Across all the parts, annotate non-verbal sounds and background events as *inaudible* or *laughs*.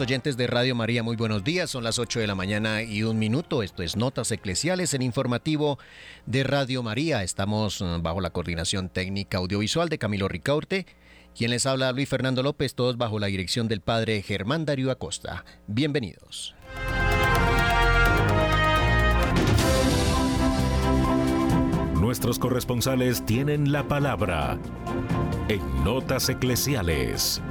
Oyentes de Radio María, muy buenos días. Son las 8 de la mañana y un minuto. Esto es Notas Eclesiales, en informativo de Radio María. Estamos mm, bajo la coordinación técnica audiovisual de Camilo Ricaurte. Quien les habla, Luis Fernando López, todos bajo la dirección del padre Germán Darío Acosta. Bienvenidos. Nuestros corresponsales tienen la palabra en Notas Eclesiales.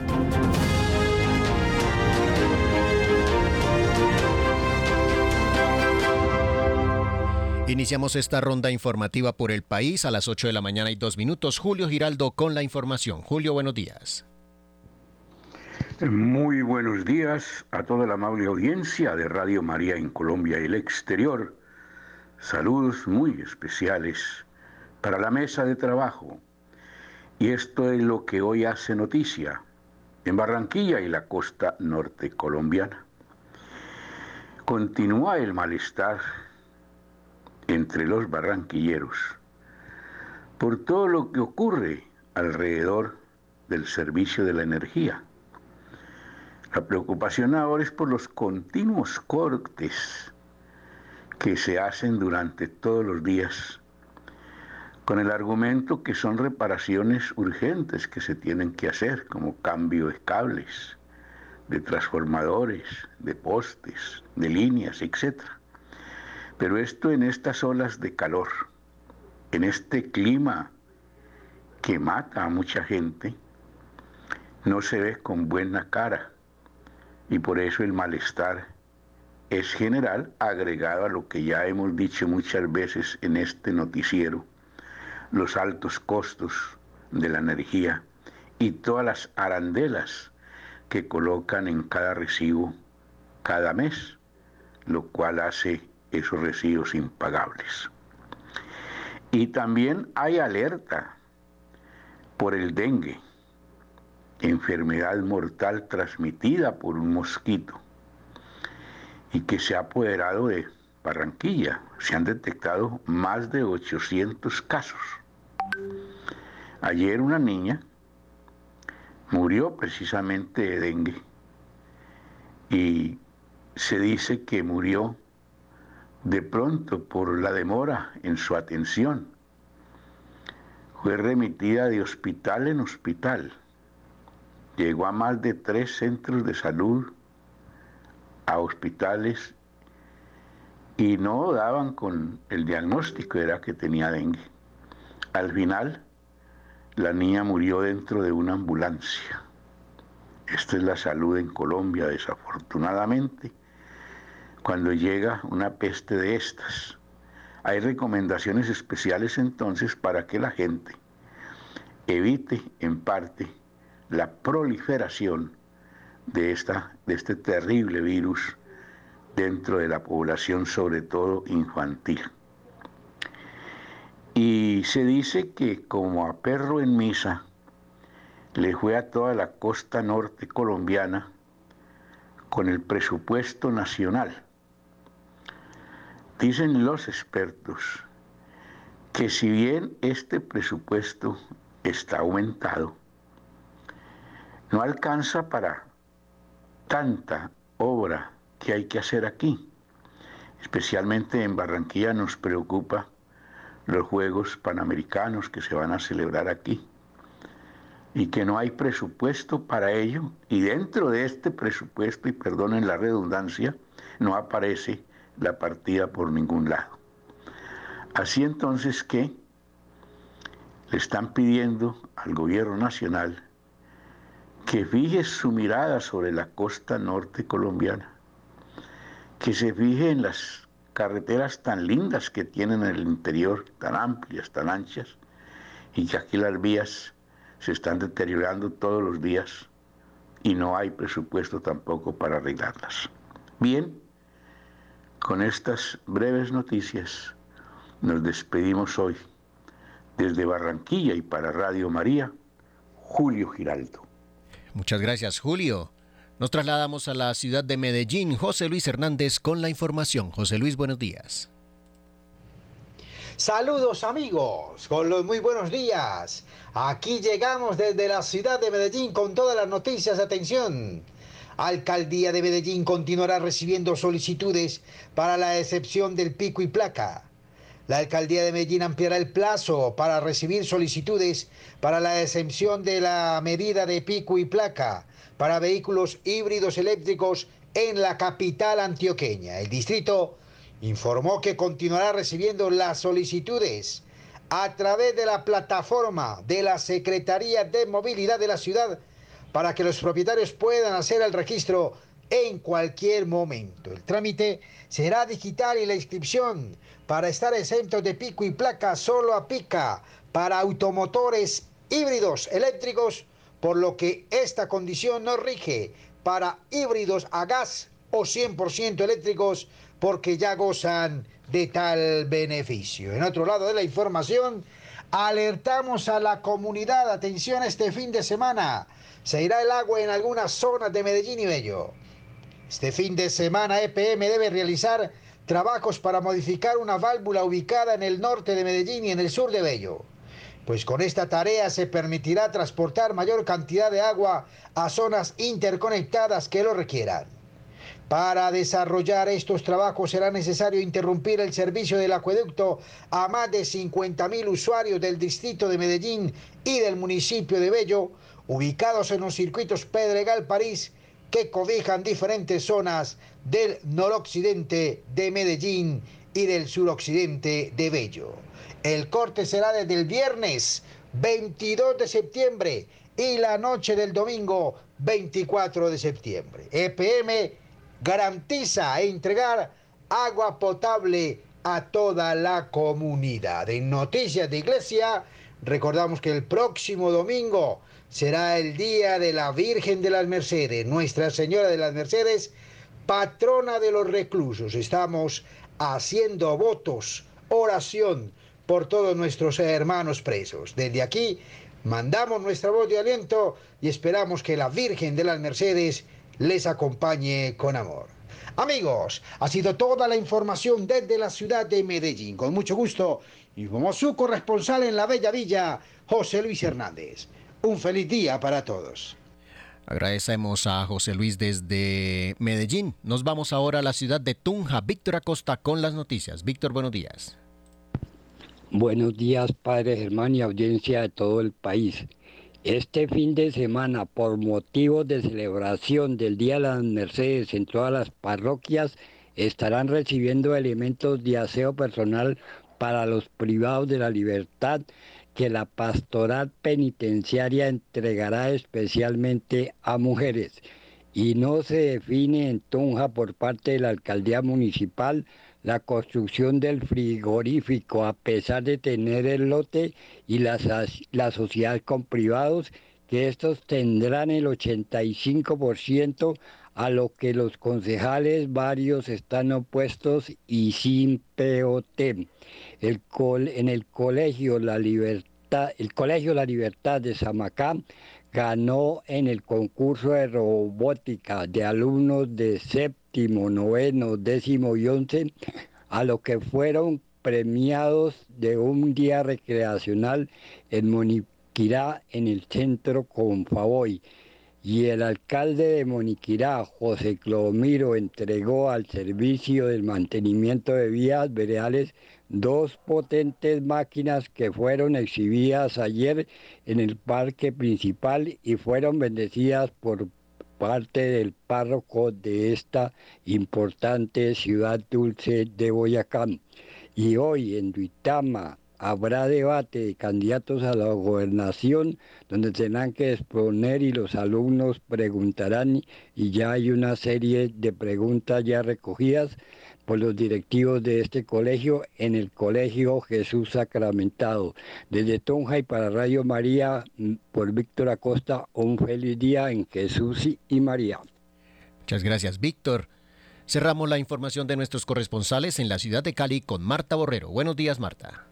Iniciamos esta ronda informativa por el país a las 8 de la mañana y dos minutos. Julio Giraldo con la información. Julio, buenos días. Muy buenos días a toda la amable audiencia de Radio María en Colombia y el exterior. Saludos muy especiales para la mesa de trabajo. Y esto es lo que hoy hace noticia en Barranquilla y la costa norte colombiana. Continúa el malestar entre los barranquilleros por todo lo que ocurre alrededor del servicio de la energía. La preocupación ahora es por los continuos cortes que se hacen durante todos los días, con el argumento que son reparaciones urgentes que se tienen que hacer, como cambio de cables, de transformadores, de postes, de líneas, etcétera. Pero esto en estas olas de calor, en este clima que mata a mucha gente, no se ve con buena cara. Y por eso el malestar es general, agregado a lo que ya hemos dicho muchas veces en este noticiero, los altos costos de la energía y todas las arandelas que colocan en cada recibo cada mes, lo cual hace esos recibos impagables. Y también hay alerta por el dengue, enfermedad mortal transmitida por un mosquito y que se ha apoderado de Barranquilla. Se han detectado más de 800 casos. Ayer una niña murió precisamente de dengue y se dice que murió de pronto por la demora en su atención. Fue remitida de hospital en hospital. Llegó a más de tres centros de salud, a hospitales, y no daban con el diagnóstico, era que tenía dengue. Al final, la niña murió dentro de una ambulancia. Esta es la salud en Colombia, desafortunadamente cuando llega una peste de estas. Hay recomendaciones especiales entonces para que la gente evite en parte la proliferación de, esta, de este terrible virus dentro de la población, sobre todo infantil. Y se dice que como a perro en misa, le fue a toda la costa norte colombiana con el presupuesto nacional Dicen los expertos que si bien este presupuesto está aumentado, no alcanza para tanta obra que hay que hacer aquí. Especialmente en Barranquilla nos preocupa los Juegos Panamericanos que se van a celebrar aquí y que no hay presupuesto para ello y dentro de este presupuesto, y perdonen la redundancia, no aparece la partida por ningún lado. Así entonces que le están pidiendo al gobierno nacional que fije su mirada sobre la costa norte colombiana, que se fije en las carreteras tan lindas que tienen en el interior, tan amplias, tan anchas, y que aquí las vías se están deteriorando todos los días y no hay presupuesto tampoco para arreglarlas. Bien, con estas breves noticias nos despedimos hoy. Desde Barranquilla y para Radio María, Julio Giraldo. Muchas gracias, Julio. Nos trasladamos a la ciudad de Medellín. José Luis Hernández con la información. José Luis, buenos días. Saludos amigos, con los muy buenos días. Aquí llegamos desde la ciudad de Medellín con todas las noticias. Atención. Alcaldía de Medellín continuará recibiendo solicitudes para la excepción del pico y placa. La alcaldía de Medellín ampliará el plazo para recibir solicitudes para la exención de la medida de pico y placa para vehículos híbridos eléctricos en la capital antioqueña. El distrito informó que continuará recibiendo las solicitudes a través de la plataforma de la Secretaría de Movilidad de la ciudad para que los propietarios puedan hacer el registro en cualquier momento. El trámite será digital y la inscripción para estar exento de pico y placa solo aplica para automotores híbridos eléctricos, por lo que esta condición no rige para híbridos a gas o 100% eléctricos porque ya gozan de tal beneficio. En otro lado de la información, alertamos a la comunidad, atención este fin de semana, se irá el agua en algunas zonas de Medellín y Bello. Este fin de semana EPM debe realizar trabajos para modificar una válvula ubicada en el norte de Medellín y en el sur de Bello. Pues con esta tarea se permitirá transportar mayor cantidad de agua a zonas interconectadas que lo requieran. Para desarrollar estos trabajos será necesario interrumpir el servicio del acueducto a más de 50.000 usuarios del distrito de Medellín y del municipio de Bello, ubicados en los circuitos Pedregal-París que cobijan diferentes zonas del noroccidente de Medellín y del suroccidente de Bello. El corte será desde el viernes 22 de septiembre y la noche del domingo 24 de septiembre. EPM garantiza entregar agua potable a toda la comunidad. En Noticias de Iglesia, recordamos que el próximo domingo será el día de la Virgen de las Mercedes, Nuestra Señora de las Mercedes, patrona de los reclusos. Estamos haciendo votos, oración por todos nuestros hermanos presos. Desde aquí mandamos nuestra voz de aliento y esperamos que la Virgen de las Mercedes les acompañe con amor. Amigos, ha sido toda la información desde la ciudad de Medellín. Con mucho gusto y como su corresponsal en la Bella Villa, José Luis Hernández. Un feliz día para todos. Agradecemos a José Luis desde Medellín. Nos vamos ahora a la ciudad de Tunja. Víctor Acosta con las noticias. Víctor, buenos días. Buenos días, Padre Germán y audiencia de todo el país. Este fin de semana, por motivos de celebración del Día de las Mercedes en todas las parroquias, estarán recibiendo elementos de aseo personal para los privados de la libertad que la pastoral penitenciaria entregará especialmente a mujeres y no se define en Tunja por parte de la alcaldía municipal la construcción del frigorífico a pesar de tener el lote y la, la sociedad con privados que estos tendrán el 85% a lo que los concejales varios están opuestos y sin POT. El en el colegio La Libertad, el colegio La Libertad de Samacá ganó en el concurso de robótica de alumnos de séptimo, noveno, décimo y once, a lo que fueron premiados de un día recreacional en Moniquirá en el centro Confavoy y el alcalde de Moniquirá, José Clomiro, entregó al servicio del mantenimiento de vías veredales dos potentes máquinas que fueron exhibidas ayer en el parque principal y fueron bendecidas por parte del párroco de esta importante ciudad dulce de Boyacá. Y hoy en Duitama, habrá debate de candidatos a la gobernación donde tendrán que exponer y los alumnos preguntarán y ya hay una serie de preguntas ya recogidas. Por los directivos de este colegio en el Colegio Jesús Sacramentado. Desde Tonja y para Radio María, mm, por Víctor Acosta, un feliz día en Jesús y María. Muchas gracias, Víctor. Cerramos la información de nuestros corresponsales en la ciudad de Cali con Marta Borrero. Buenos días, Marta.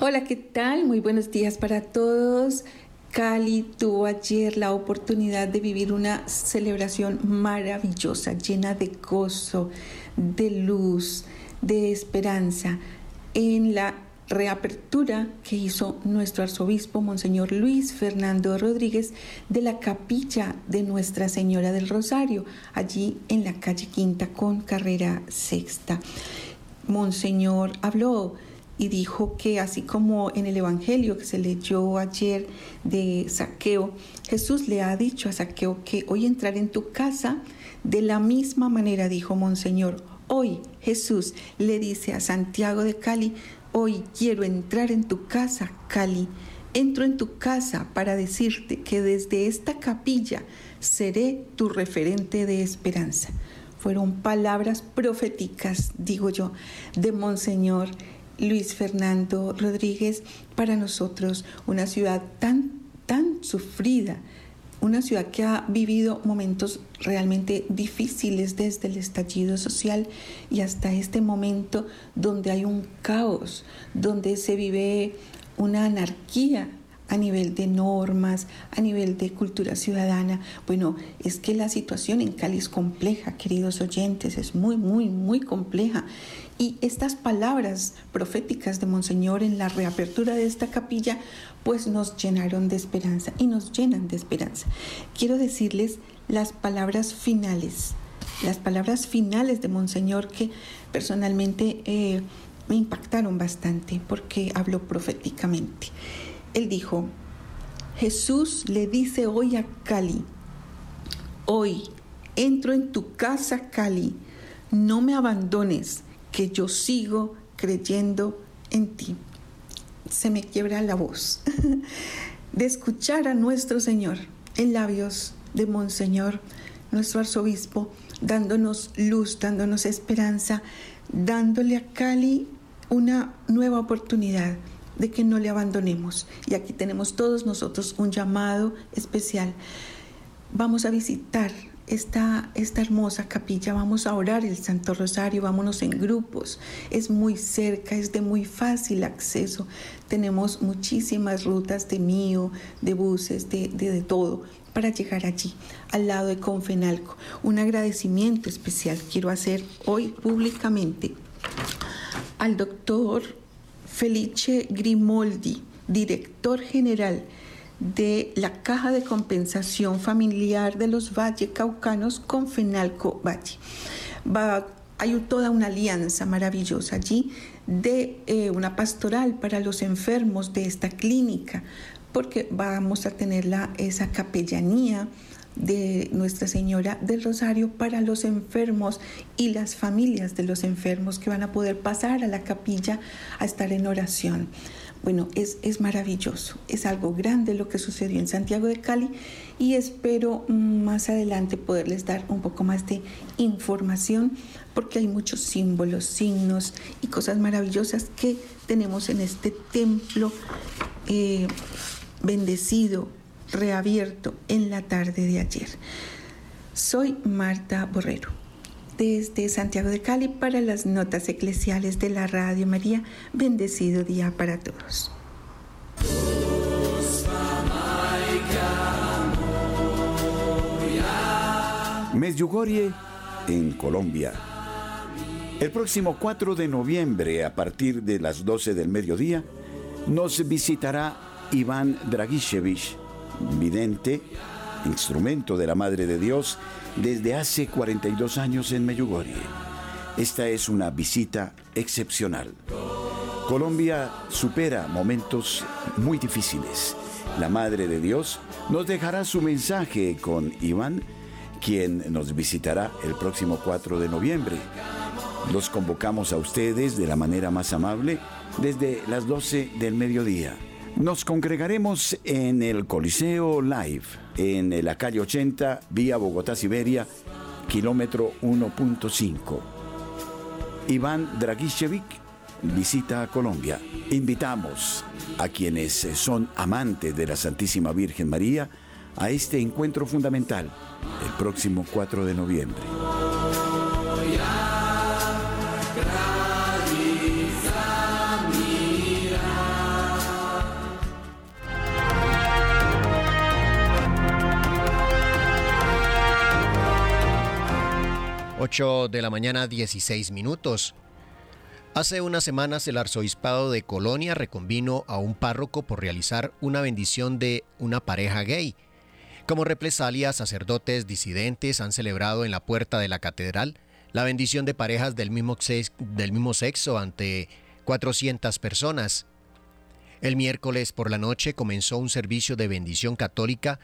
Hola, ¿qué tal? Muy buenos días para todos. Cali tuvo ayer la oportunidad de vivir una celebración maravillosa, llena de gozo, de luz, de esperanza, en la reapertura que hizo nuestro arzobispo, Monseñor Luis Fernando Rodríguez, de la capilla de Nuestra Señora del Rosario, allí en la calle Quinta con carrera sexta. Monseñor habló y dijo que así como en el Evangelio que se leyó ayer de Saqueo, Jesús le ha dicho a Saqueo que hoy entrar en tu casa, de la misma manera dijo Monseñor, hoy Jesús le dice a Santiago de Cali, hoy quiero entrar en tu casa, Cali, entro en tu casa para decirte que desde esta capilla seré tu referente de esperanza. Fueron palabras proféticas, digo yo, de Monseñor Luis Fernando Rodríguez, para nosotros una ciudad tan, tan sufrida, una ciudad que ha vivido momentos realmente difíciles desde el estallido social y hasta este momento donde hay un caos, donde se vive una anarquía a nivel de normas, a nivel de cultura ciudadana. Bueno, es que la situación en Cali es compleja, queridos oyentes, es muy, muy, muy compleja. Y estas palabras proféticas de Monseñor en la reapertura de esta capilla, pues nos llenaron de esperanza y nos llenan de esperanza. Quiero decirles las palabras finales, las palabras finales de Monseñor que personalmente eh, me impactaron bastante porque habló proféticamente. Él dijo, Jesús le dice hoy a Cali, hoy entro en tu casa, Cali, no me abandones que yo sigo creyendo en ti. Se me quiebra la voz *laughs* de escuchar a nuestro Señor en labios de Monseñor, nuestro arzobispo, dándonos luz, dándonos esperanza, dándole a Cali una nueva oportunidad de que no le abandonemos. Y aquí tenemos todos nosotros un llamado especial. Vamos a visitar esta, esta hermosa capilla, vamos a orar el Santo Rosario, vámonos en grupos, es muy cerca, es de muy fácil acceso, tenemos muchísimas rutas de mío, de buses, de, de, todo para llegar allí, al lado de Confenalco. Un agradecimiento especial quiero hacer hoy públicamente al doctor Felice Grimoldi, director general de la Caja de Compensación Familiar de los Valle Caucanos con Fenalco Valle. Va, hay toda una alianza maravillosa allí de eh, una pastoral para los enfermos de esta clínica, porque vamos a tener la, esa capellanía de Nuestra Señora del Rosario para los enfermos y las familias de los enfermos que van a poder pasar a la capilla a estar en oración. Bueno, es, es maravilloso, es algo grande lo que sucedió en Santiago de Cali y espero más adelante poderles dar un poco más de información porque hay muchos símbolos, signos y cosas maravillosas que tenemos en este templo eh, bendecido, reabierto en la tarde de ayer. Soy Marta Borrero desde Santiago de Cali para las notas eclesiales de la Radio María. Bendecido día para todos. Medjugorje en Colombia. El próximo 4 de noviembre, a partir de las 12 del mediodía, nos visitará Iván Dragishevich, vidente, instrumento de la Madre de Dios desde hace 42 años en Medjugorje. Esta es una visita excepcional. Colombia supera momentos muy difíciles. La Madre de Dios nos dejará su mensaje con Iván, quien nos visitará el próximo 4 de noviembre. Los convocamos a ustedes de la manera más amable desde las 12 del mediodía. Nos congregaremos en el Coliseo Live, en la calle 80, vía Bogotá-Siberia, kilómetro 1.5. Iván Dragicevic visita a Colombia. Invitamos a quienes son amantes de la Santísima Virgen María a este encuentro fundamental el próximo 4 de noviembre. 8 de la mañana 16 minutos. Hace unas semanas el arzobispado de Colonia reconvino a un párroco por realizar una bendición de una pareja gay. Como represalia, sacerdotes disidentes han celebrado en la puerta de la catedral la bendición de parejas del mismo, del mismo sexo ante 400 personas. El miércoles por la noche comenzó un servicio de bendición católica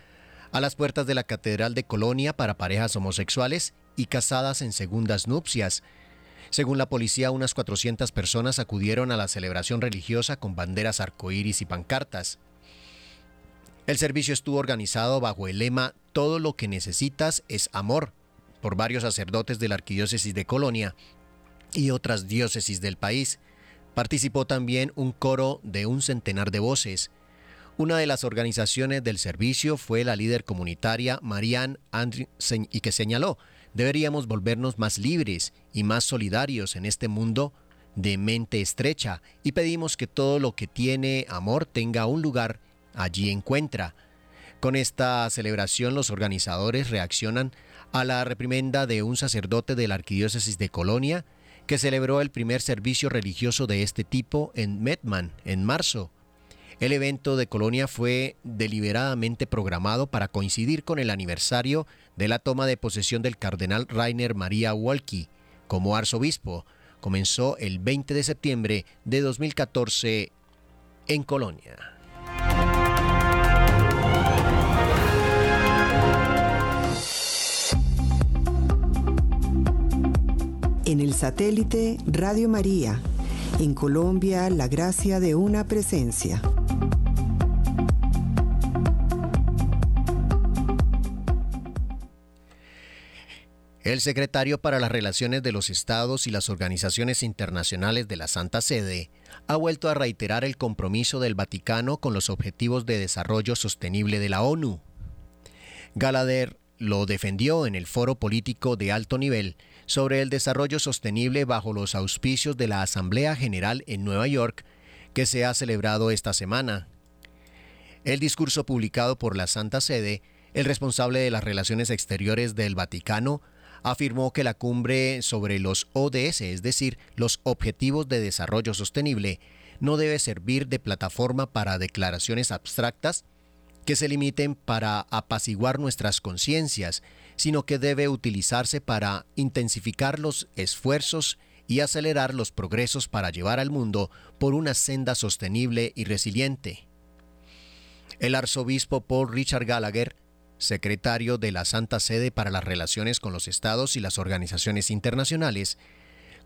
a las puertas de la Catedral de Colonia para parejas homosexuales y casadas en segundas nupcias. Según la policía, unas 400 personas acudieron a la celebración religiosa con banderas arcoíris y pancartas. El servicio estuvo organizado bajo el lema Todo lo que necesitas es amor, por varios sacerdotes de la Arquidiócesis de Colonia y otras diócesis del país. Participó también un coro de un centenar de voces. Una de las organizaciones del servicio fue la líder comunitaria Marianne Andri y que señaló deberíamos volvernos más libres y más solidarios en este mundo de mente estrecha y pedimos que todo lo que tiene amor tenga un lugar allí encuentra. Con esta celebración los organizadores reaccionan a la reprimenda de un sacerdote de la Arquidiócesis de Colonia que celebró el primer servicio religioso de este tipo en Metman en marzo. El evento de Colonia fue deliberadamente programado para coincidir con el aniversario de la toma de posesión del cardenal Rainer María Walke como arzobispo. Comenzó el 20 de septiembre de 2014 en Colonia. En el satélite Radio María, en Colombia, la gracia de una presencia. El secretario para las Relaciones de los Estados y las organizaciones internacionales de la Santa Sede ha vuelto a reiterar el compromiso del Vaticano con los Objetivos de Desarrollo Sostenible de la ONU. Galader lo defendió en el foro político de alto nivel sobre el desarrollo sostenible bajo los auspicios de la Asamblea General en Nueva York, que se ha celebrado esta semana. El discurso publicado por la Santa Sede, el responsable de las relaciones exteriores del Vaticano, afirmó que la cumbre sobre los ODS, es decir, los Objetivos de Desarrollo Sostenible, no debe servir de plataforma para declaraciones abstractas que se limiten para apaciguar nuestras conciencias, sino que debe utilizarse para intensificar los esfuerzos y acelerar los progresos para llevar al mundo por una senda sostenible y resiliente. El arzobispo Paul Richard Gallagher secretario de la Santa Sede para las Relaciones con los Estados y las Organizaciones Internacionales,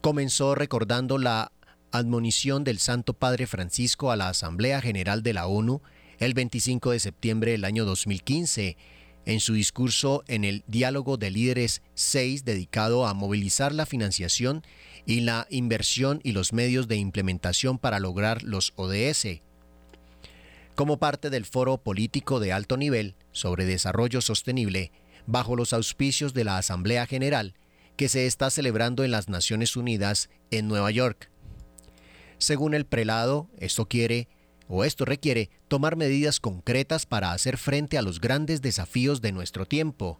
comenzó recordando la admonición del Santo Padre Francisco a la Asamblea General de la ONU el 25 de septiembre del año 2015, en su discurso en el Diálogo de Líderes 6 dedicado a movilizar la financiación y la inversión y los medios de implementación para lograr los ODS. Como parte del foro político de alto nivel, sobre desarrollo sostenible bajo los auspicios de la Asamblea General que se está celebrando en las Naciones Unidas en Nueva York. Según el prelado, esto quiere o esto requiere tomar medidas concretas para hacer frente a los grandes desafíos de nuestro tiempo,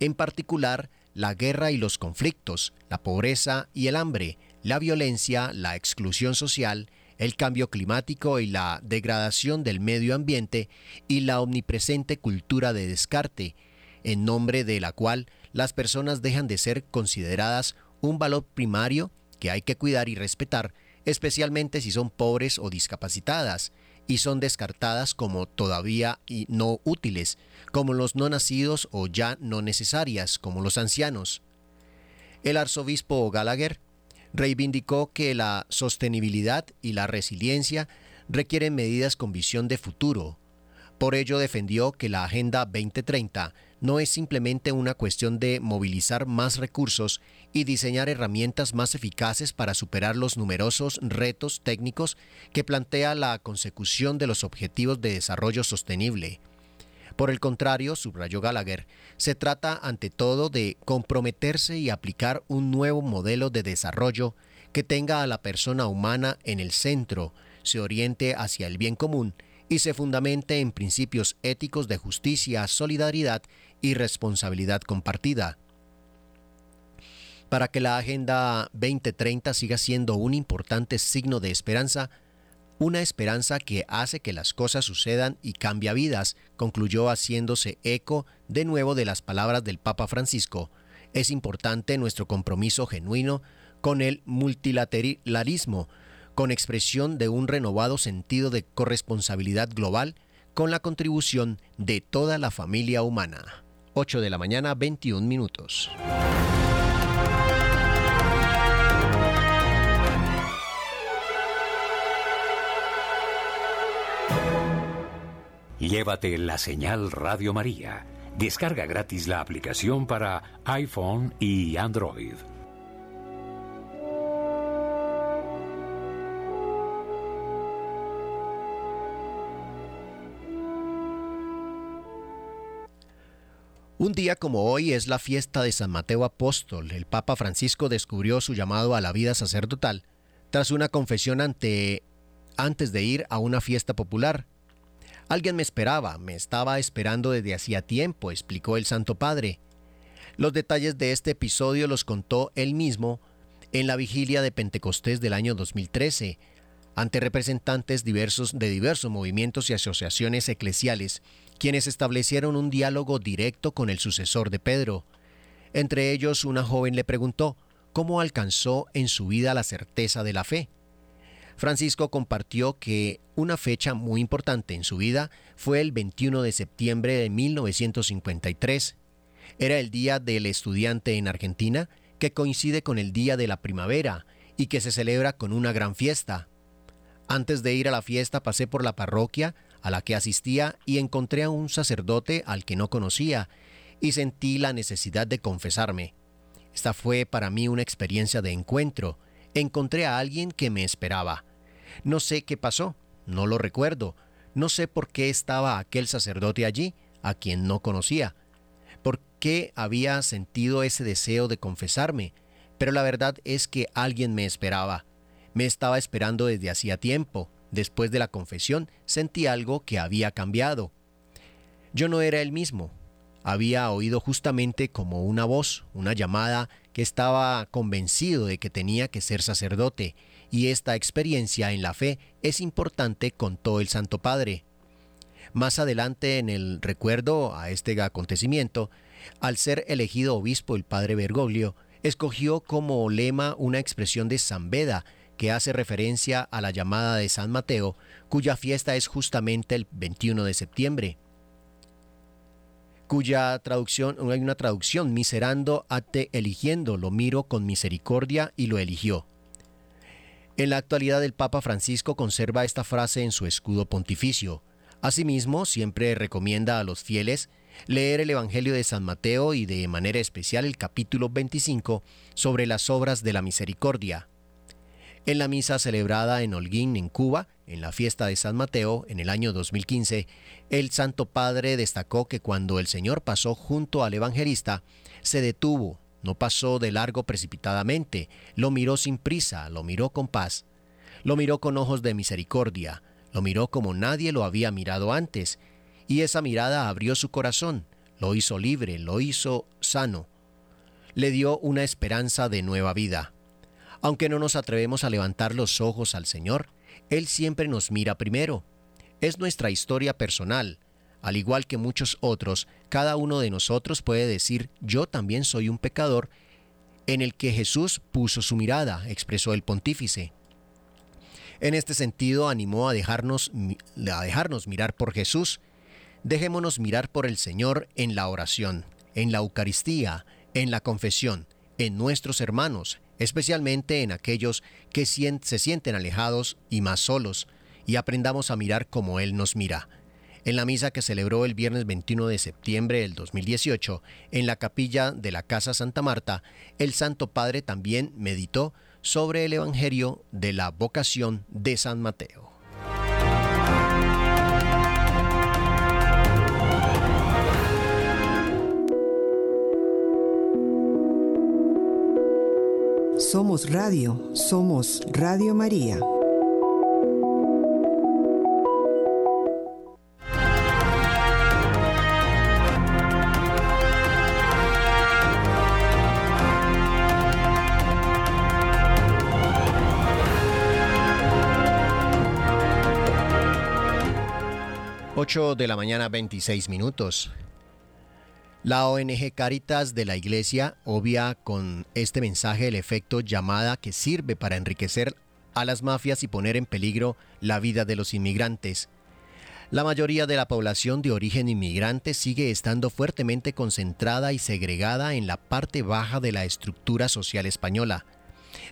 en particular la guerra y los conflictos, la pobreza y el hambre, la violencia, la exclusión social, el cambio climático y la degradación del medio ambiente y la omnipresente cultura de descarte, en nombre de la cual las personas dejan de ser consideradas un valor primario que hay que cuidar y respetar, especialmente si son pobres o discapacitadas, y son descartadas como todavía y no útiles, como los no nacidos o ya no necesarias, como los ancianos. El arzobispo Gallagher reivindicó que la sostenibilidad y la resiliencia requieren medidas con visión de futuro. Por ello defendió que la Agenda 2030 no es simplemente una cuestión de movilizar más recursos y diseñar herramientas más eficaces para superar los numerosos retos técnicos que plantea la consecución de los objetivos de desarrollo sostenible. Por el contrario, subrayó Gallagher, se trata ante todo de comprometerse y aplicar un nuevo modelo de desarrollo que tenga a la persona humana en el centro, se oriente hacia el bien común y se fundamente en principios éticos de justicia, solidaridad y responsabilidad compartida. Para que la Agenda 2030 siga siendo un importante signo de esperanza, una esperanza que hace que las cosas sucedan y cambia vidas, concluyó haciéndose eco de nuevo de las palabras del Papa Francisco. Es importante nuestro compromiso genuino con el multilateralismo, con expresión de un renovado sentido de corresponsabilidad global, con la contribución de toda la familia humana. 8 de la mañana, 21 minutos. Llévate la señal Radio María. Descarga gratis la aplicación para iPhone y Android. Un día como hoy es la fiesta de San Mateo Apóstol. El Papa Francisco descubrió su llamado a la vida sacerdotal tras una confesión ante antes de ir a una fiesta popular. Alguien me esperaba, me estaba esperando desde hacía tiempo, explicó el Santo Padre. Los detalles de este episodio los contó él mismo en la vigilia de Pentecostés del año 2013, ante representantes diversos de diversos movimientos y asociaciones eclesiales quienes establecieron un diálogo directo con el sucesor de Pedro. Entre ellos, una joven le preguntó cómo alcanzó en su vida la certeza de la fe. Francisco compartió que una fecha muy importante en su vida fue el 21 de septiembre de 1953. Era el Día del Estudiante en Argentina, que coincide con el Día de la Primavera y que se celebra con una gran fiesta. Antes de ir a la fiesta pasé por la parroquia a la que asistía y encontré a un sacerdote al que no conocía y sentí la necesidad de confesarme. Esta fue para mí una experiencia de encuentro. Encontré a alguien que me esperaba. No sé qué pasó, no lo recuerdo, no sé por qué estaba aquel sacerdote allí, a quien no conocía, por qué había sentido ese deseo de confesarme, pero la verdad es que alguien me esperaba. Me estaba esperando desde hacía tiempo, Después de la confesión sentí algo que había cambiado. Yo no era el mismo. Había oído justamente como una voz, una llamada que estaba convencido de que tenía que ser sacerdote, y esta experiencia en la fe es importante, contó el Santo Padre. Más adelante en el recuerdo a este acontecimiento, al ser elegido obispo el padre Bergoglio, escogió como lema una expresión de San Beda, que hace referencia a la llamada de San Mateo, cuya fiesta es justamente el 21 de septiembre, cuya traducción, hay una traducción, miserando ate eligiendo, lo miro con misericordia y lo eligió. En la actualidad el Papa Francisco conserva esta frase en su escudo pontificio. Asimismo, siempre recomienda a los fieles leer el Evangelio de San Mateo y de manera especial el capítulo 25 sobre las obras de la misericordia. En la misa celebrada en Holguín, en Cuba, en la fiesta de San Mateo, en el año 2015, el Santo Padre destacó que cuando el Señor pasó junto al evangelista, se detuvo, no pasó de largo precipitadamente, lo miró sin prisa, lo miró con paz, lo miró con ojos de misericordia, lo miró como nadie lo había mirado antes, y esa mirada abrió su corazón, lo hizo libre, lo hizo sano, le dio una esperanza de nueva vida. Aunque no nos atrevemos a levantar los ojos al Señor, Él siempre nos mira primero. Es nuestra historia personal. Al igual que muchos otros, cada uno de nosotros puede decir, yo también soy un pecador, en el que Jesús puso su mirada, expresó el pontífice. En este sentido, animó a dejarnos, a dejarnos mirar por Jesús. Dejémonos mirar por el Señor en la oración, en la Eucaristía, en la confesión, en nuestros hermanos, especialmente en aquellos que se sienten alejados y más solos, y aprendamos a mirar como Él nos mira. En la misa que celebró el viernes 21 de septiembre del 2018 en la capilla de la Casa Santa Marta, el Santo Padre también meditó sobre el Evangelio de la vocación de San Mateo. Somos Radio, somos Radio María. Ocho de la mañana 26 minutos. La ONG Caritas de la Iglesia obvia con este mensaje el efecto llamada que sirve para enriquecer a las mafias y poner en peligro la vida de los inmigrantes. La mayoría de la población de origen inmigrante sigue estando fuertemente concentrada y segregada en la parte baja de la estructura social española.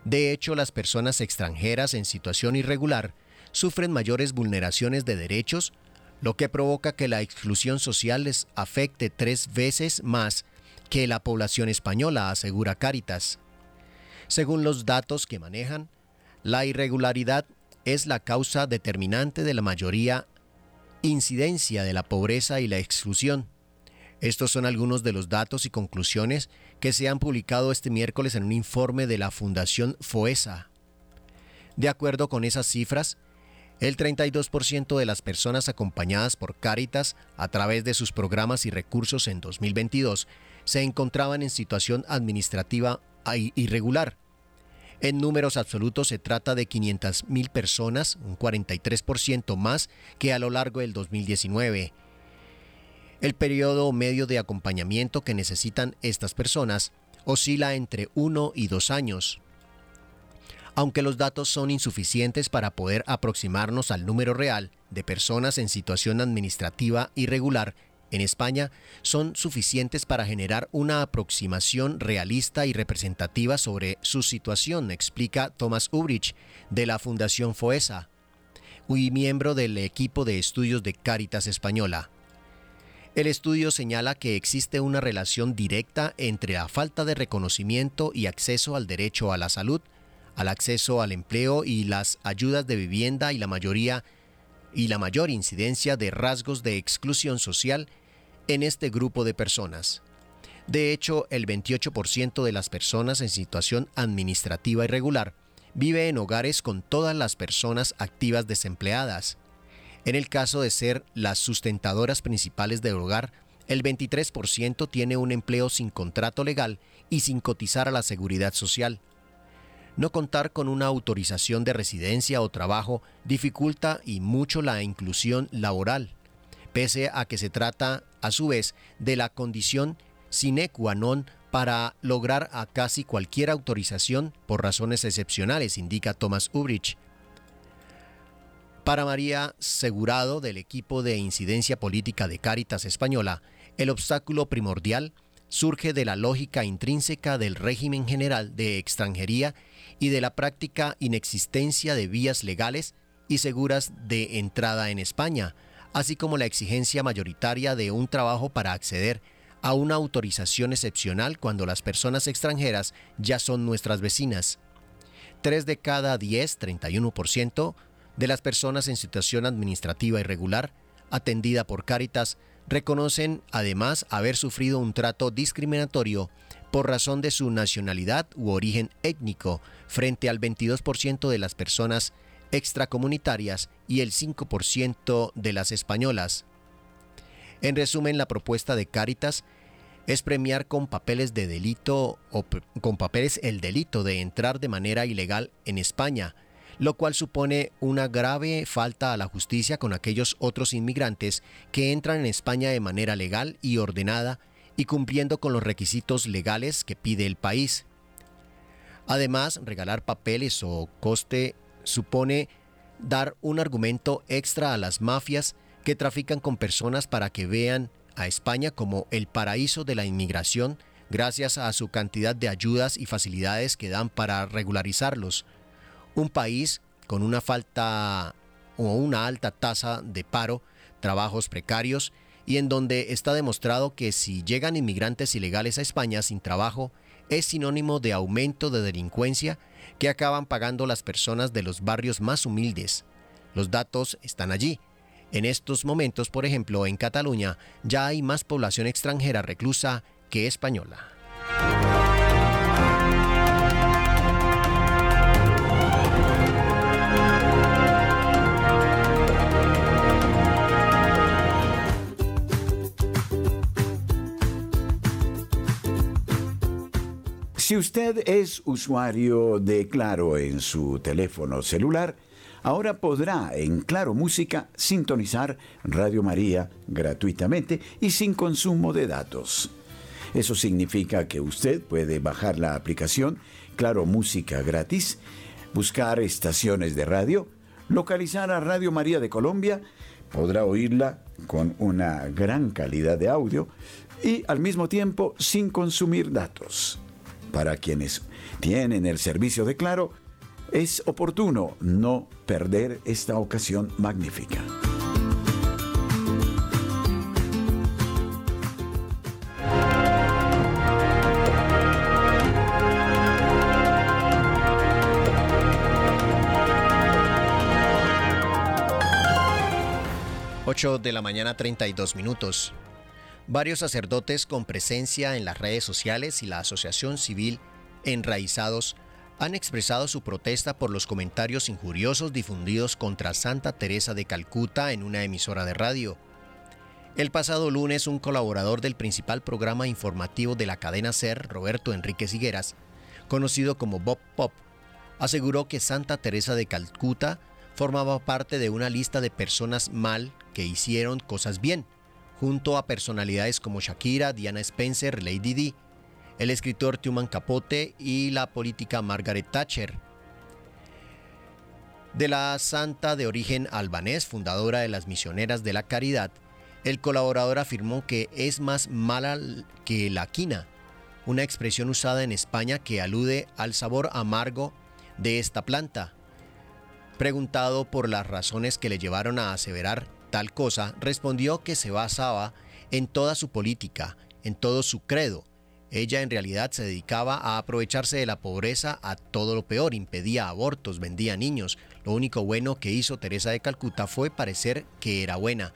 De hecho, las personas extranjeras en situación irregular sufren mayores vulneraciones de derechos lo que provoca que la exclusión social les afecte tres veces más que la población española, asegura Cáritas. Según los datos que manejan, la irregularidad es la causa determinante de la mayoría incidencia de la pobreza y la exclusión. Estos son algunos de los datos y conclusiones que se han publicado este miércoles en un informe de la Fundación FOESA. De acuerdo con esas cifras, el 32% de las personas acompañadas por Cáritas a través de sus programas y recursos en 2022 se encontraban en situación administrativa irregular. En números absolutos se trata de 500.000 personas, un 43% más que a lo largo del 2019. El periodo medio de acompañamiento que necesitan estas personas oscila entre 1 y 2 años. Aunque los datos son insuficientes para poder aproximarnos al número real de personas en situación administrativa irregular en España, son suficientes para generar una aproximación realista y representativa sobre su situación, explica Thomas Ubrich de la Fundación FOESA y miembro del equipo de estudios de Cáritas Española. El estudio señala que existe una relación directa entre la falta de reconocimiento y acceso al derecho a la salud al acceso al empleo y las ayudas de vivienda y la mayoría y la mayor incidencia de rasgos de exclusión social en este grupo de personas. De hecho, el 28% de las personas en situación administrativa irregular vive en hogares con todas las personas activas desempleadas. En el caso de ser las sustentadoras principales del hogar, el 23% tiene un empleo sin contrato legal y sin cotizar a la seguridad social. No contar con una autorización de residencia o trabajo dificulta y mucho la inclusión laboral, pese a que se trata, a su vez, de la condición sine qua non para lograr a casi cualquier autorización por razones excepcionales, indica Thomas Ubrich. Para María Segurado, del equipo de incidencia política de Cáritas Española, el obstáculo primordial surge de la lógica intrínseca del régimen general de extranjería y de la práctica inexistencia de vías legales y seguras de entrada en España, así como la exigencia mayoritaria de un trabajo para acceder a una autorización excepcional cuando las personas extranjeras ya son nuestras vecinas. Tres de cada 10, 31%, de las personas en situación administrativa irregular, atendida por Cáritas, reconocen además haber sufrido un trato discriminatorio por razón de su nacionalidad u origen étnico, frente al 22% de las personas extracomunitarias y el 5% de las españolas. En resumen, la propuesta de Cáritas es premiar con papeles de delito o con papeles el delito de entrar de manera ilegal en España, lo cual supone una grave falta a la justicia con aquellos otros inmigrantes que entran en España de manera legal y ordenada y cumpliendo con los requisitos legales que pide el país. Además, regalar papeles o coste supone dar un argumento extra a las mafias que trafican con personas para que vean a España como el paraíso de la inmigración gracias a su cantidad de ayudas y facilidades que dan para regularizarlos. Un país con una falta o una alta tasa de paro trabajos precarios y en donde está demostrado que si llegan inmigrantes ilegales a España sin trabajo, es sinónimo de aumento de delincuencia que acaban pagando las personas de los barrios más humildes. Los datos están allí. En estos momentos, por ejemplo, en Cataluña ya hay más población extranjera reclusa que española. '" Si usted es usuario de Claro en su teléfono celular, ahora podrá en Claro Música sintonizar Radio María gratuitamente y sin consumo de datos. Eso significa que usted puede bajar la aplicación Claro Música gratis, buscar estaciones de radio, localizar a Radio María de Colombia, podrá oírla con una gran calidad de audio y al mismo tiempo sin consumir datos. Para quienes tienen el servicio de Claro, es oportuno no perder esta ocasión magnífica. 8 de la mañana 32 minutos. Varios sacerdotes con presencia en las redes sociales y la asociación civil Enraizados han expresado su protesta por los comentarios injuriosos difundidos contra Santa Teresa de Calcuta en una emisora de radio. El pasado lunes, un colaborador del principal programa informativo de la cadena SER, Roberto Enrique Higueras, conocido como Bob Pop, aseguró que Santa Teresa de Calcuta formaba parte de una lista de personas mal que hicieron cosas bien, junto a personalidades como Shakira, Diana Spencer, Lady Di, el escritor Truman Capote y la política Margaret Thatcher. De la santa de origen albanés, fundadora de las Misioneras de la Caridad, el colaborador afirmó que es más mala que la quina, una expresión usada en España que alude al sabor amargo de esta planta. Preguntado por las razones que le llevaron a aseverar tal cosa, respondió que se basaba en toda su política, en todo su credo. Ella en realidad se dedicaba a aprovecharse de la pobreza a todo lo peor, impedía abortos, vendía niños. Lo único bueno que hizo Teresa de Calcuta fue parecer que era buena.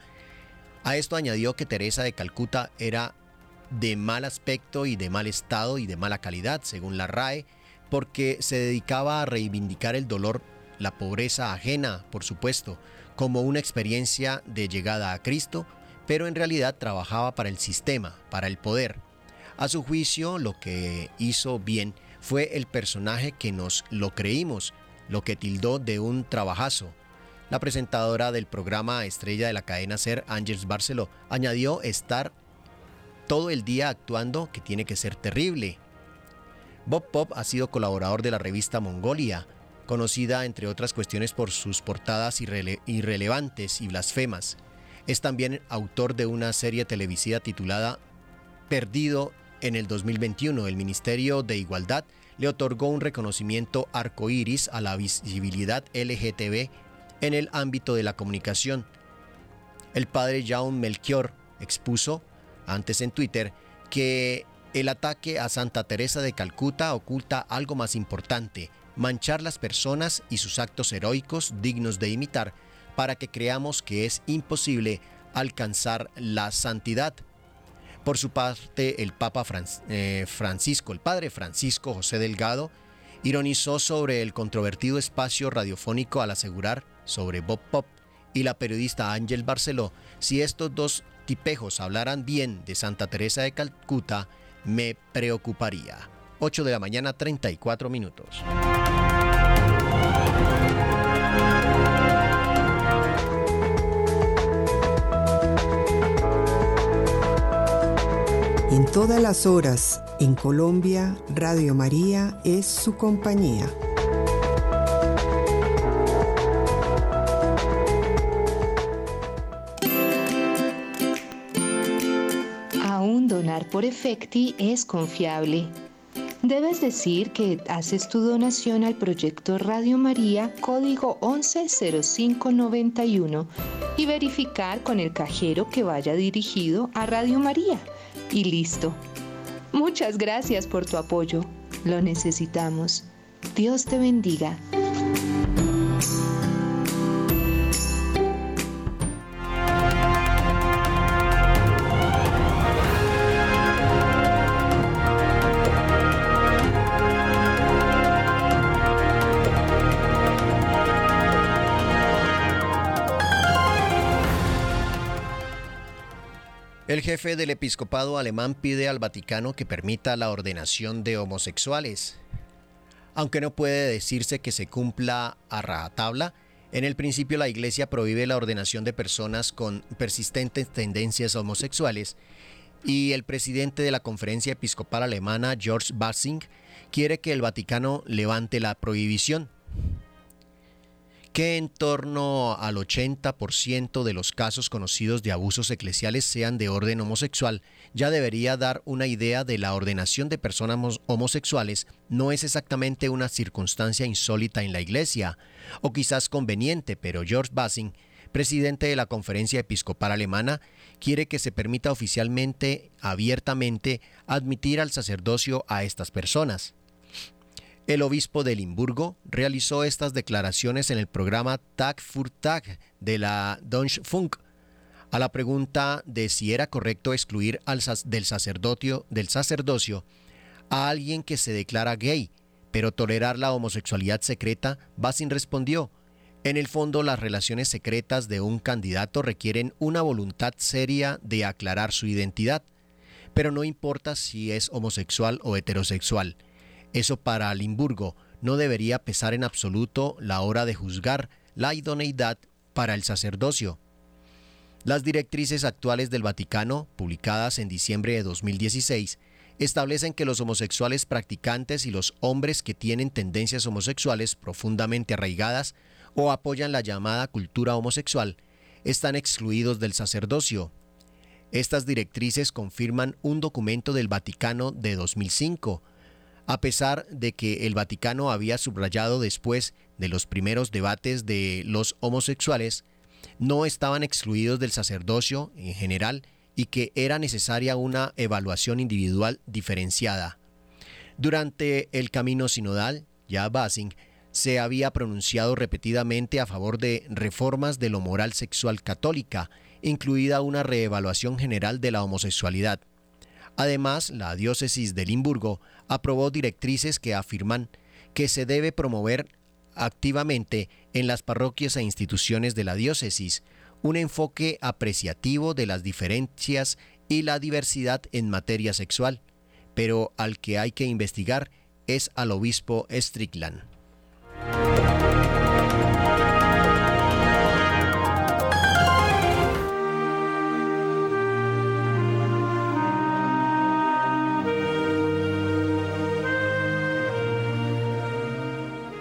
A esto añadió que Teresa de Calcuta era de mal aspecto y de mal estado y de mala calidad, según la RAE, porque se dedicaba a reivindicar el dolor, la pobreza ajena, por supuesto, como una experiencia de llegada a Cristo, pero en realidad trabajaba para el sistema, para el poder. A su juicio, lo que hizo bien fue el personaje que nos lo creímos, lo que tildó de un trabajazo. La presentadora del programa estrella de la cadena Ser, Ángels Barceló, añadió estar todo el día actuando que tiene que ser terrible. Bob Pop ha sido colaborador de la revista Mongolia, conocida entre otras cuestiones por sus portadas irrelevantes y blasfemas. Es también autor de una serie televisiva titulada Perdido en el 2021. El Ministerio de Igualdad le otorgó un reconocimiento arcoíris a la visibilidad LGTB en el ámbito de la comunicación. El padre Jaume Melchior expuso antes en Twitter que el ataque a Santa Teresa de Calcuta oculta algo más importante, manchar las personas y sus actos heroicos dignos de imitar para que creamos que es imposible alcanzar la santidad. Por su parte, el Papa eh, Francisco, el Padre Francisco José Delgado, ironizó sobre el controvertido espacio radiofónico al asegurar sobre Bob Pop y la periodista Ángel Barceló, si estos dos tipejos hablaran bien de Santa Teresa de Calcuta, me preocuparía. 8 de la mañana 34 minutos. En todas las horas, en Colombia, Radio María es su compañía. Aún donar por efecti es confiable. Debes decir que haces tu donación al proyecto Radio María, código 110591 y verificar con el cajero que vaya dirigido a Radio María. Y listo. Muchas gracias por tu apoyo. Lo necesitamos. Dios te bendiga. Jefe del episcopado alemán pide al Vaticano que permita la ordenación de homosexuales. Aunque no puede decirse que se cumpla a rajatabla, en el principio la Iglesia prohíbe la ordenación de personas con persistentes tendencias homosexuales y el presidente de la Conferencia Episcopal Alemana, George Bassing, quiere que el Vaticano levante la prohibición que en torno al 80% de los casos conocidos de abusos eclesiales sean de orden homosexual, ya debería dar una idea de la ordenación de personas homosexuales no es exactamente una circunstancia insólita en la Iglesia, o quizás conveniente, pero George Bassing, presidente de la Conferencia Episcopal Alemana, quiere que se permita oficialmente, abiertamente, admitir al sacerdocio a estas personas. El obispo de Limburgo realizó estas declaraciones en el programa Tag für Tag de la Deutsche Funk. A la pregunta de si era correcto excluir al del, del sacerdocio a alguien que se declara gay, pero tolerar la homosexualidad secreta, Bassin respondió, en el fondo las relaciones secretas de un candidato requieren una voluntad seria de aclarar su identidad, pero no importa si es homosexual o heterosexual eso para Limburgo no debería pesar en absoluto la hora de juzgar la idoneidad para el sacerdocio. Las directrices actuales del Vaticano, publicadas en diciembre de 2016, establecen que los homosexuales practicantes y los hombres que tienen tendencias homosexuales profundamente arraigadas o apoyan la llamada cultura homosexual están excluidos del sacerdocio. Estas directrices confirman un documento del Vaticano de 2005, a pesar de que el Vaticano había subrayado después de los primeros debates de los homosexuales, no estaban excluidos del sacerdocio en general y que era necesaria una evaluación individual diferenciada. Durante el camino sinodal, ya Basing se había pronunciado repetidamente a favor de reformas de lo moral sexual católica, incluida una reevaluación general de la homosexualidad. Además, la diócesis de Limburgo aprobó directrices que afirman que se debe promover activamente en las parroquias e instituciones de la diócesis un enfoque apreciativo de las diferencias y la diversidad en materia sexual, pero al que hay que investigar es al obispo Strickland.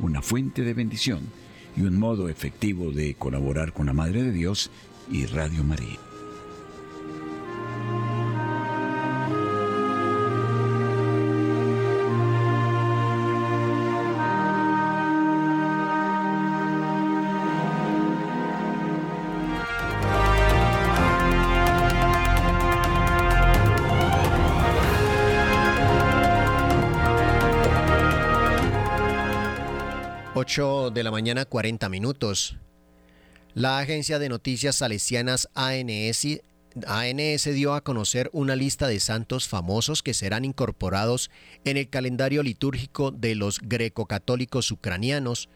una fuente de bendición y un modo efectivo de colaborar con la Madre de Dios y Radio María. 8 de la mañana 40 minutos. La agencia de noticias salesianas ANS, ANS dio a conocer una lista de santos famosos que serán incorporados en el calendario litúrgico de los greco-católicos ucranianos,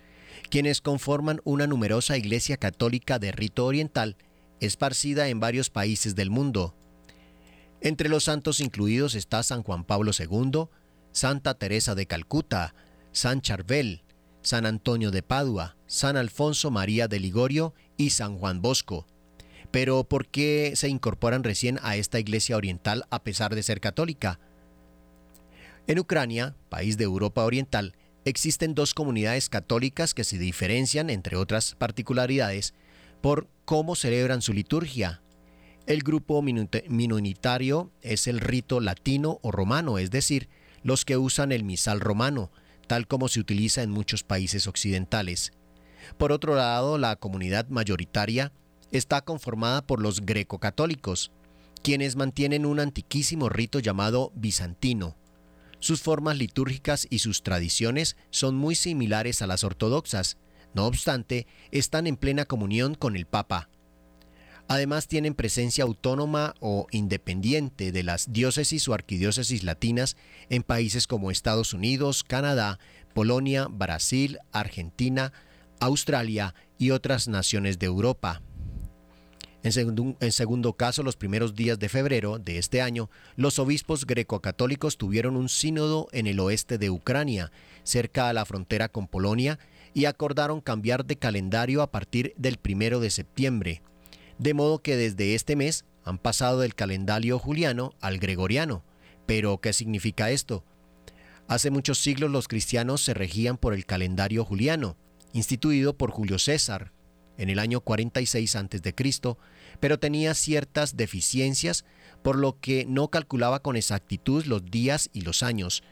quienes conforman una numerosa iglesia católica de rito oriental esparcida en varios países del mundo. Entre los santos incluidos está San Juan Pablo II, Santa Teresa de Calcuta, San Charbel, San Antonio de Padua, San Alfonso María de Ligorio y San Juan Bosco. Pero ¿por qué se incorporan recién a esta iglesia oriental a pesar de ser católica? En Ucrania, país de Europa Oriental, existen dos comunidades católicas que se diferencian, entre otras particularidades, por cómo celebran su liturgia. El grupo minoritario es el rito latino o romano, es decir, los que usan el misal romano, tal como se utiliza en muchos países occidentales. Por otro lado, la comunidad mayoritaria está conformada por los greco-católicos, quienes mantienen un antiquísimo rito llamado bizantino. Sus formas litúrgicas y sus tradiciones son muy similares a las ortodoxas, no obstante, están en plena comunión con el Papa. Además tienen presencia autónoma o independiente de las diócesis o arquidiócesis latinas en países como Estados Unidos, Canadá, Polonia, Brasil, Argentina, Australia y otras naciones de Europa. En segundo, caso, los primeros días de febrero de este año, los obispos greco-católicos tuvieron un sínodo en el oeste de Ucrania, cerca a la frontera con Polonia, y acordaron cambiar de calendario a partir del primero de septiembre. De modo que desde este mes han pasado del calendario juliano al gregoriano. Pero, ¿qué significa esto? Hace muchos siglos los cristianos se regían por el calendario juliano, instituido por Julio César en el año 46 a.C., pero tenía ciertas deficiencias, por lo que no calculaba con exactitud los días y los años.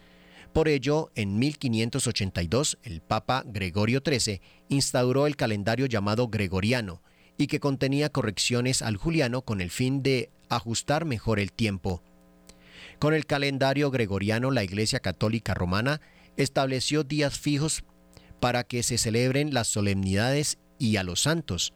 Por ello, en 1582, el Papa Gregorio XIII instauró el calendario llamado Gregoriano, y que contenía correcciones al juliano con el fin de ajustar mejor el tiempo. Con el calendario gregoriano, la Iglesia Católica Romana estableció días fijos para que se celebren las solemnidades y a los santos.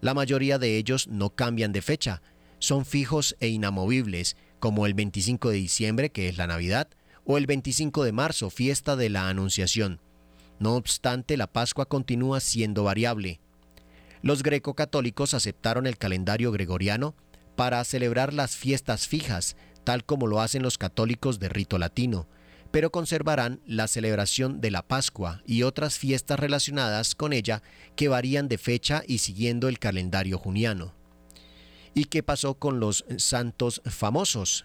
La mayoría de ellos no cambian de fecha, son fijos e inamovibles, como el 25 de diciembre, que es la Navidad, o el 25 de marzo, fiesta de la Anunciación. No obstante, la Pascua continúa siendo variable. Los greco-católicos aceptaron el calendario gregoriano para celebrar las fiestas fijas, tal como lo hacen los católicos de rito latino, pero conservarán la celebración de la Pascua y otras fiestas relacionadas con ella que varían de fecha y siguiendo el calendario juniano. ¿Y qué pasó con los santos famosos?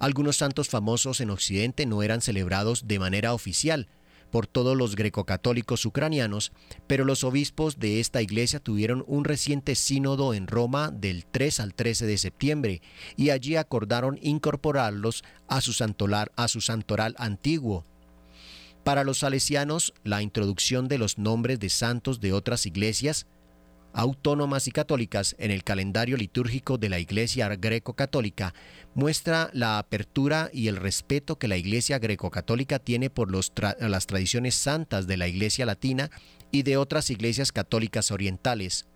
Algunos santos famosos en Occidente no eran celebrados de manera oficial, por todos los grecocatólicos ucranianos, pero los obispos de esta iglesia tuvieron un reciente sínodo en Roma del 3 al 13 de septiembre y allí acordaron incorporarlos a su santoral, a su santoral antiguo. Para los salesianos, la introducción de los nombres de santos de otras iglesias autónomas y católicas en el calendario litúrgico de la Iglesia greco-católica muestra la apertura y el respeto que la Iglesia greco-católica tiene por las tradiciones santas de la Iglesia latina y de otras iglesias católicas orientales.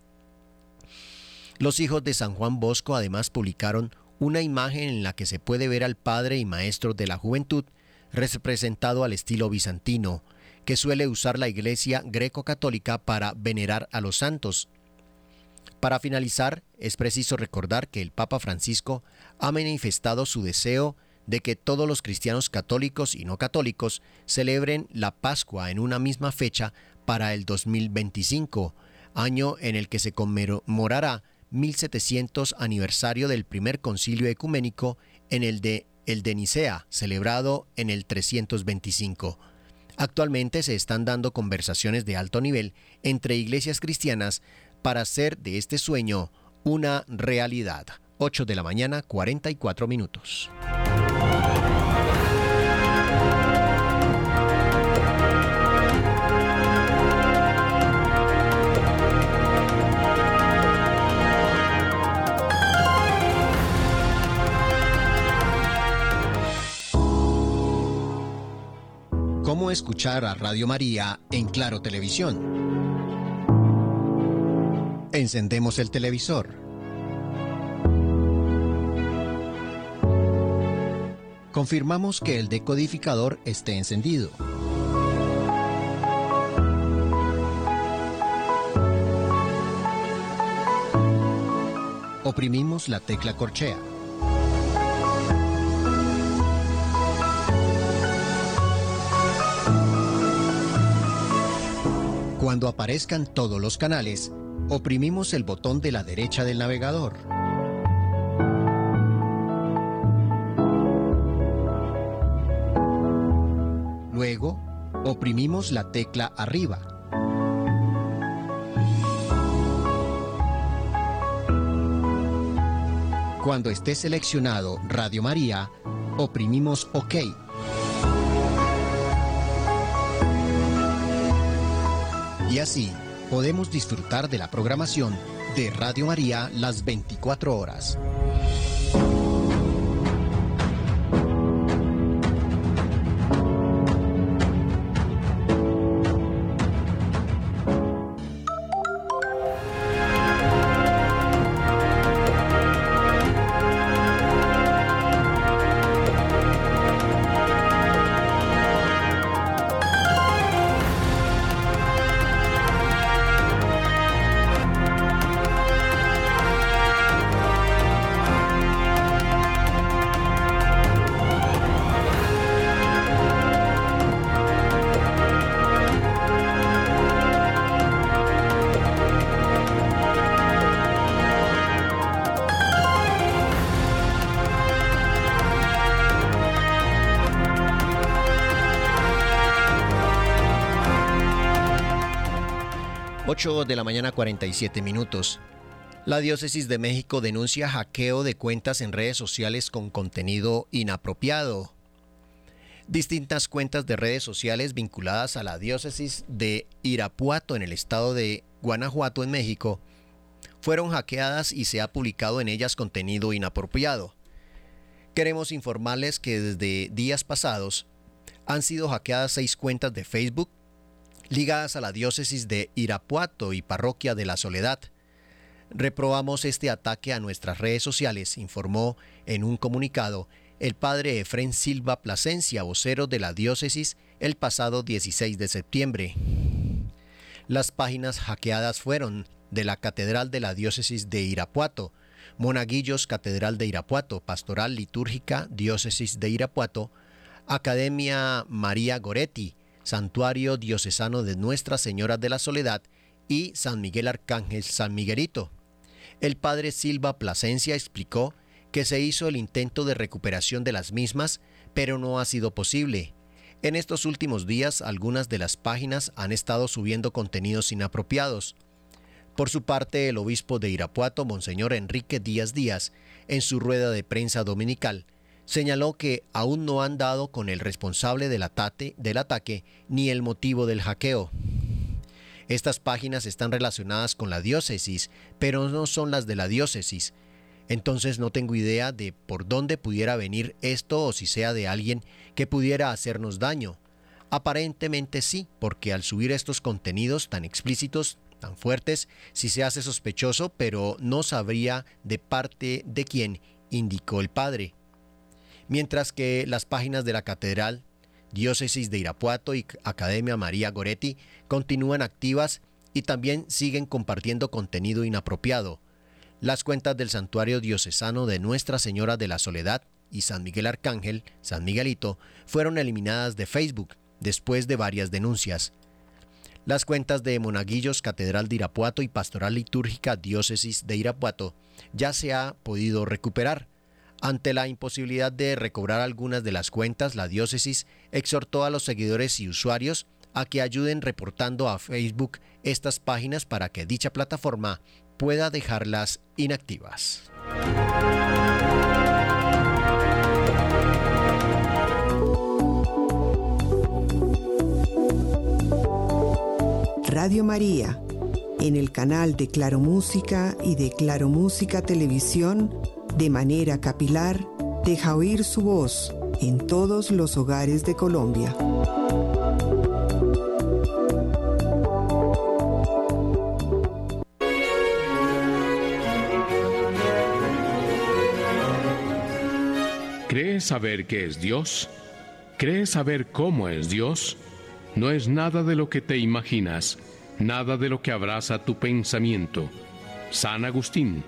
Los hijos de San Juan Bosco además publicaron una imagen en la que se puede ver al padre y maestro de la juventud representado al estilo bizantino, que suele usar la Iglesia greco-católica para venerar a los santos, para finalizar, es preciso recordar que el Papa Francisco ha manifestado su deseo de que todos los cristianos católicos y no católicos celebren la Pascua en una misma fecha para el 2025, año en el que se conmemorará 1700 aniversario del primer concilio ecuménico en el de el de Nicea, celebrado en el 325. Actualmente se están dando conversaciones de alto nivel entre iglesias cristianas para hacer de este sueño una realidad. 8 de la mañana, 44 minutos. ¿Cómo escuchar a Radio María en Claro Televisión? Encendemos el televisor. Confirmamos que el decodificador esté encendido. Oprimimos la tecla corchea. Cuando aparezcan todos los canales, oprimimos el botón de la derecha del navegador. Luego, oprimimos la tecla arriba. Cuando esté seleccionado Radio María, oprimimos OK. Y así podemos disfrutar de la programación de Radio María las 24 horas. 8 de la mañana 47 minutos. La Diócesis de México denuncia hackeo de cuentas en redes sociales con contenido inapropiado. Distintas cuentas de redes sociales vinculadas a la Diócesis de Irapuato en el estado de Guanajuato en México fueron hackeadas y se ha publicado en ellas contenido inapropiado. Queremos informarles que desde días pasados han sido hackeadas seis cuentas de Facebook, ligadas a la diócesis de Irapuato y Parroquia de la Soledad. Reprobamos este ataque a nuestras redes sociales, informó en un comunicado el padre Efren Silva Plasencia, vocero de la diócesis, el pasado 16 de septiembre. Las páginas hackeadas fueron de la Catedral de la Diócesis de Irapuato, Monaguillos Catedral de Irapuato, Pastoral Litúrgica Diócesis de Irapuato, Academia María Goretti, Santuario Diocesano de Nuestra Señora de la Soledad y San Miguel Arcángel San Miguelito. El padre Silva Plasencia explicó que se hizo el intento de recuperación de las mismas, pero no ha sido posible. En estos últimos días algunas de las páginas han estado subiendo contenidos inapropiados. Por su parte, el obispo de Irapuato, Monseñor Enrique Díaz Díaz, en su rueda de prensa dominical, señaló que aún no han dado con el responsable del, del ataque ni el motivo del hackeo. Estas páginas están relacionadas con la diócesis, pero no son las de la diócesis. Entonces no tengo idea de por dónde pudiera venir esto o si sea de alguien que pudiera hacernos daño. Aparentemente sí, porque al subir estos contenidos tan explícitos, tan fuertes, si se hace sospechoso, pero no sabría de parte de quién, indicó el padre mientras que las páginas de la Catedral, Diócesis de Irapuato y Academia María Goretti continúan activas y también siguen compartiendo contenido inapropiado. Las cuentas del Santuario Diocesano de Nuestra Señora de la Soledad y San Miguel Arcángel, San Miguelito, fueron eliminadas de Facebook después de varias denuncias. Las cuentas de Monaguillos, Catedral de Irapuato y Pastoral Litúrgica Diócesis de Irapuato ya se ha podido recuperar, ante la imposibilidad de recobrar algunas de las cuentas, la diócesis exhortó a los seguidores y usuarios a que ayuden reportando a Facebook estas páginas para que dicha plataforma pueda dejarlas inactivas. Radio María, en el canal de Claro Música y de Claro Música Televisión, de manera capilar, deja oír su voz en todos los hogares de Colombia. ¿Crees saber qué es Dios? ¿Crees saber cómo es Dios? No es nada de lo que te imaginas, nada de lo que abraza tu pensamiento. San Agustín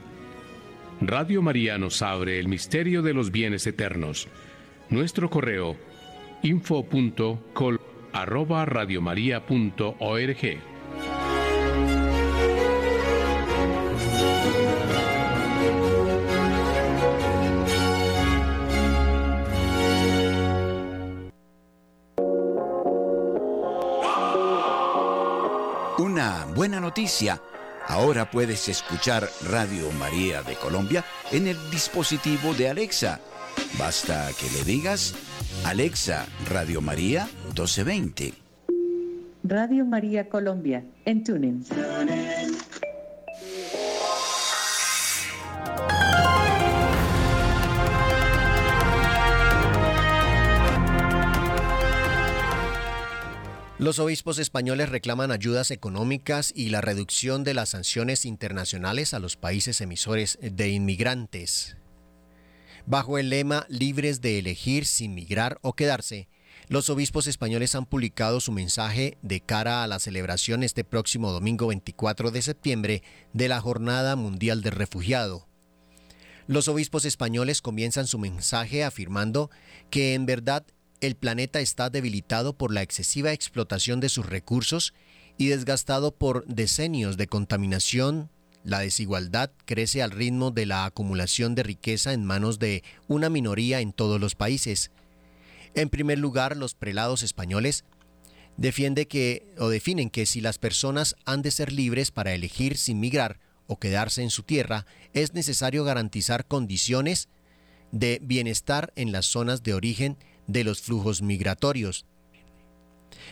Radio María nos abre el misterio de los bienes eternos. Nuestro correo info.col arroba radiomaria.org. Una buena noticia Ahora puedes escuchar Radio María de Colombia en el dispositivo de Alexa. Basta que le digas, Alexa, Radio María 1220. Radio María Colombia, en Tuning. Los obispos españoles reclaman ayudas económicas y la reducción de las sanciones internacionales a los países emisores de inmigrantes. Bajo el lema Libres de elegir sin migrar o quedarse, los obispos españoles han publicado su mensaje de cara a la celebración este próximo domingo 24 de septiembre de la Jornada Mundial del Refugiado. Los obispos españoles comienzan su mensaje afirmando que en verdad el planeta está debilitado por la excesiva explotación de sus recursos y desgastado por decenios de contaminación, la desigualdad crece al ritmo de la acumulación de riqueza en manos de una minoría en todos los países. En primer lugar, los prelados españoles defiende que o definen que si las personas han de ser libres para elegir sin migrar o quedarse en su tierra, es necesario garantizar condiciones de bienestar en las zonas de origen de los flujos migratorios.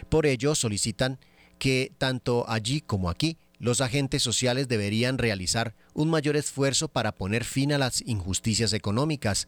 Por ello, solicitan que tanto allí como aquí los agentes sociales deberían realizar un mayor esfuerzo para poner fin a las injusticias económicas.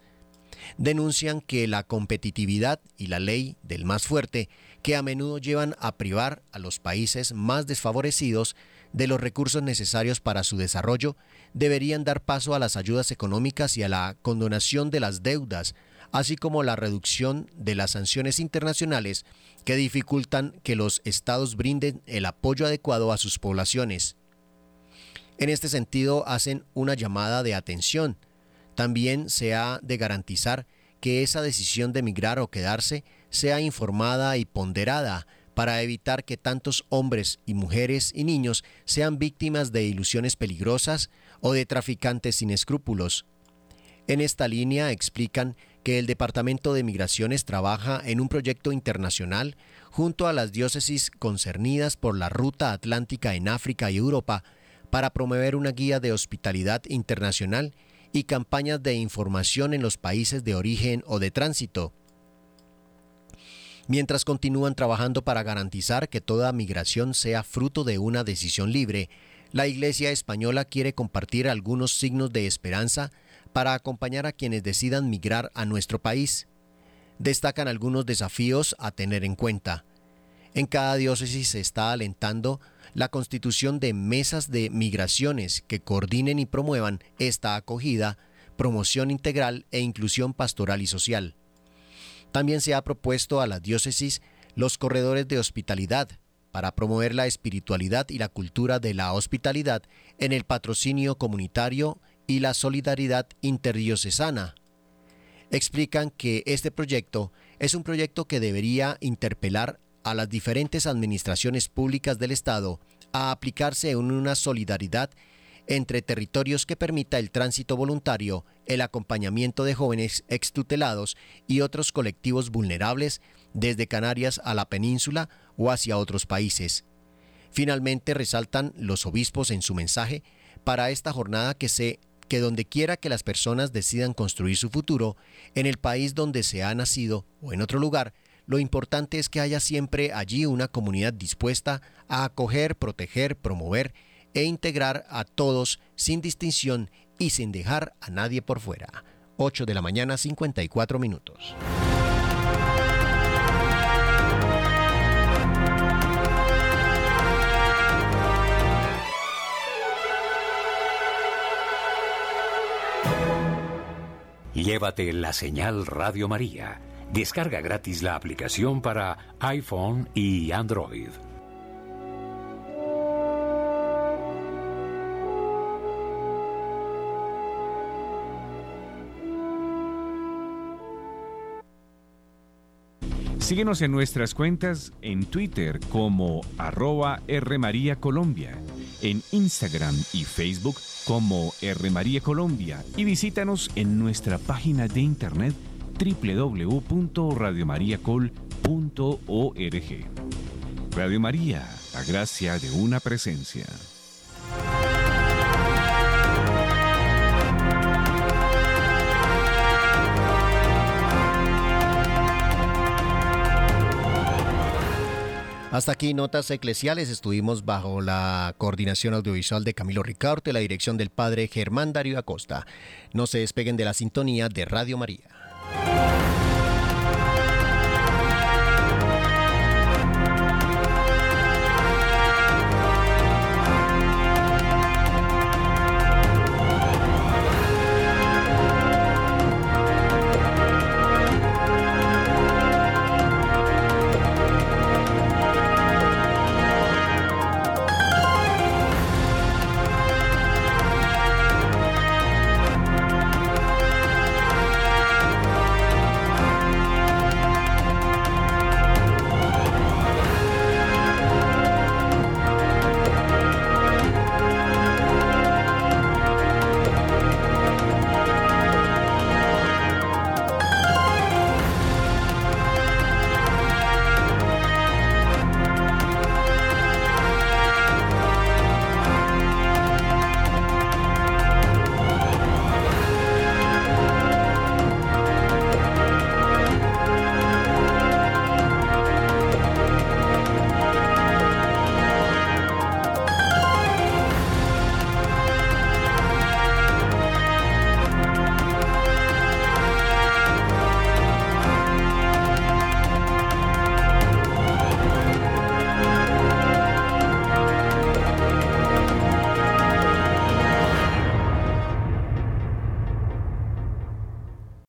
Denuncian que la competitividad y la ley del más fuerte, que a menudo llevan a privar a los países más desfavorecidos de los recursos necesarios para su desarrollo, deberían dar paso a las ayudas económicas y a la condonación de las deudas, así como la reducción de las sanciones internacionales que dificultan que los estados brinden el apoyo adecuado a sus poblaciones. En este sentido, hacen una llamada de atención. También se ha de garantizar que esa decisión de emigrar o quedarse sea informada y ponderada para evitar que tantos hombres y mujeres y niños sean víctimas de ilusiones peligrosas o de traficantes sin escrúpulos. En esta línea explican que el Departamento de Migraciones trabaja en un proyecto internacional junto a las diócesis concernidas por la ruta atlántica en África y Europa para promover una guía de hospitalidad internacional y campañas de información en los países de origen o de tránsito. Mientras continúan trabajando para garantizar que toda migración sea fruto de una decisión libre, la Iglesia española quiere compartir algunos signos de esperanza para acompañar a quienes decidan migrar a nuestro país. Destacan algunos desafíos a tener en cuenta. En cada diócesis se está alentando la constitución de mesas de migraciones que coordinen y promuevan esta acogida, promoción integral e inclusión pastoral y social. También se ha propuesto a la diócesis los corredores de hospitalidad para promover la espiritualidad y la cultura de la hospitalidad en el patrocinio comunitario y la solidaridad interdiocesana. Explican que este proyecto es un proyecto que debería interpelar a las diferentes administraciones públicas del Estado a aplicarse en una solidaridad entre territorios que permita el tránsito voluntario, el acompañamiento de jóvenes extutelados y otros colectivos vulnerables desde Canarias a la península o hacia otros países. Finalmente resaltan los obispos en su mensaje para esta jornada que se que donde quiera que las personas decidan construir su futuro, en el país donde se ha nacido o en otro lugar, lo importante es que haya siempre allí una comunidad dispuesta a acoger, proteger, promover e integrar a todos sin distinción y sin dejar a nadie por fuera. 8 de la mañana 54 minutos. Llévate la señal Radio María. Descarga gratis la aplicación para iPhone y Android. Síguenos en nuestras cuentas en Twitter como arroba en Instagram y Facebook como R María Colombia y visítanos en nuestra página de internet www.radiomariacol.org. Radio María la gracia de una presencia. Hasta aquí Notas Eclesiales. Estuvimos bajo la coordinación audiovisual de Camilo Ricaurte, la dirección del padre Germán Darío Acosta. No se despeguen de la sintonía de Radio María.